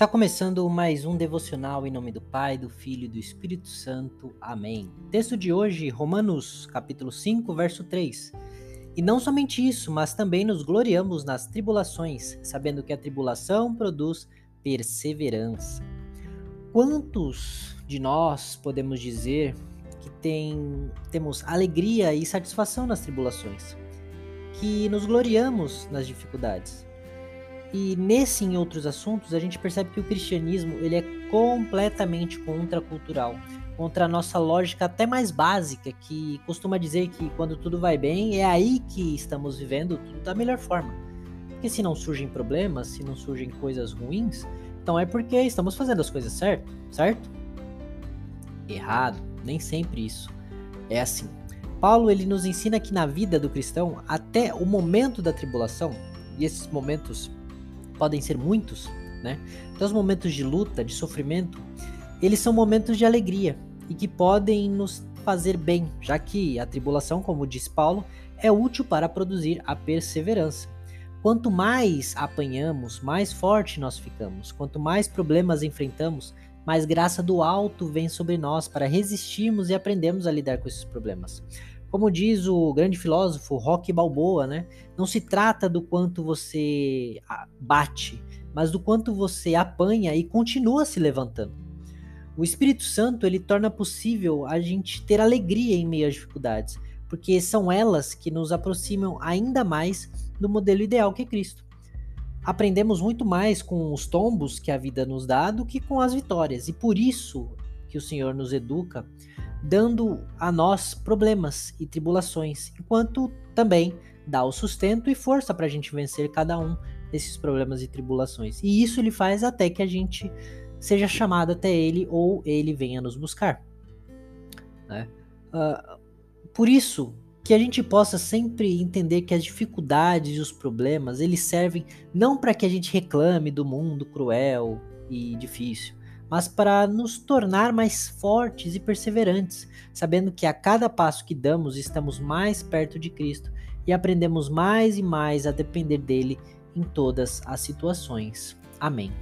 Está começando mais um devocional em nome do Pai, do Filho e do Espírito Santo. Amém. Texto de hoje, Romanos, capítulo 5, verso 3. E não somente isso, mas também nos gloriamos nas tribulações, sabendo que a tribulação produz perseverança. Quantos de nós podemos dizer que tem, temos alegria e satisfação nas tribulações? Que nos gloriamos nas dificuldades? E nesse em outros assuntos, a gente percebe que o cristianismo ele é completamente contracultural, contra a nossa lógica até mais básica, que costuma dizer que quando tudo vai bem, é aí que estamos vivendo tudo da melhor forma. Porque se não surgem problemas, se não surgem coisas ruins, então é porque estamos fazendo as coisas certo, certo? Errado, nem sempre isso é assim. Paulo ele nos ensina que na vida do cristão, até o momento da tribulação, e esses momentos podem ser muitos, né? Então, os momentos de luta, de sofrimento, eles são momentos de alegria e que podem nos fazer bem, já que a tribulação, como diz Paulo, é útil para produzir a perseverança. Quanto mais apanhamos, mais forte nós ficamos. Quanto mais problemas enfrentamos, mais graça do alto vem sobre nós para resistirmos e aprendermos a lidar com esses problemas. Como diz o grande filósofo Rock Balboa, né? Não se trata do quanto você bate, mas do quanto você apanha e continua se levantando. O Espírito Santo ele torna possível a gente ter alegria em meio às dificuldades, porque são elas que nos aproximam ainda mais do modelo ideal que é Cristo. Aprendemos muito mais com os tombos que a vida nos dá do que com as vitórias, e por isso que o Senhor nos educa dando a nós problemas e tribulações, enquanto também dá o sustento e força para a gente vencer cada um desses problemas e tribulações. E isso ele faz até que a gente seja chamado até ele ou ele venha nos buscar. Né? Uh, por isso que a gente possa sempre entender que as dificuldades e os problemas eles servem não para que a gente reclame do mundo cruel e difícil, mas para nos tornar mais fortes e perseverantes, sabendo que a cada passo que damos estamos mais perto de Cristo e aprendemos mais e mais a depender dele em todas as situações. Amém.